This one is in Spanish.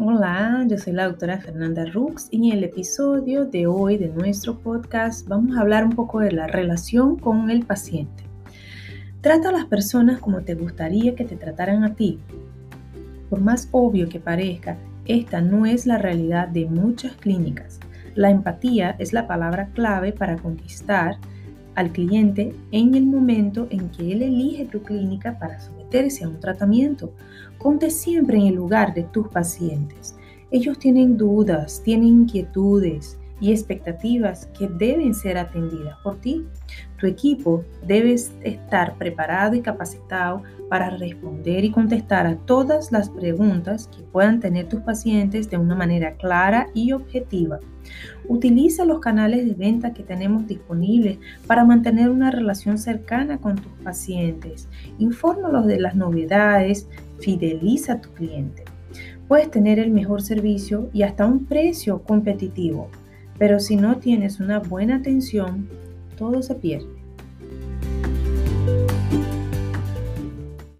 Hola, yo soy la doctora Fernanda Rux y en el episodio de hoy de nuestro podcast vamos a hablar un poco de la relación con el paciente. Trata a las personas como te gustaría que te trataran a ti. Por más obvio que parezca, esta no es la realidad de muchas clínicas. La empatía es la palabra clave para conquistar al cliente en el momento en que él elige tu clínica para someterse a un tratamiento. Ponte siempre en el lugar de tus pacientes. Ellos tienen dudas, tienen inquietudes y expectativas que deben ser atendidas por ti. Tu equipo debe estar preparado y capacitado para responder y contestar a todas las preguntas que puedan tener tus pacientes de una manera clara y objetiva. Utiliza los canales de venta que tenemos disponibles para mantener una relación cercana con tus pacientes. Infórmalos de las novedades, fideliza a tu cliente. Puedes tener el mejor servicio y hasta un precio competitivo, pero si no tienes una buena atención, todo se pierde.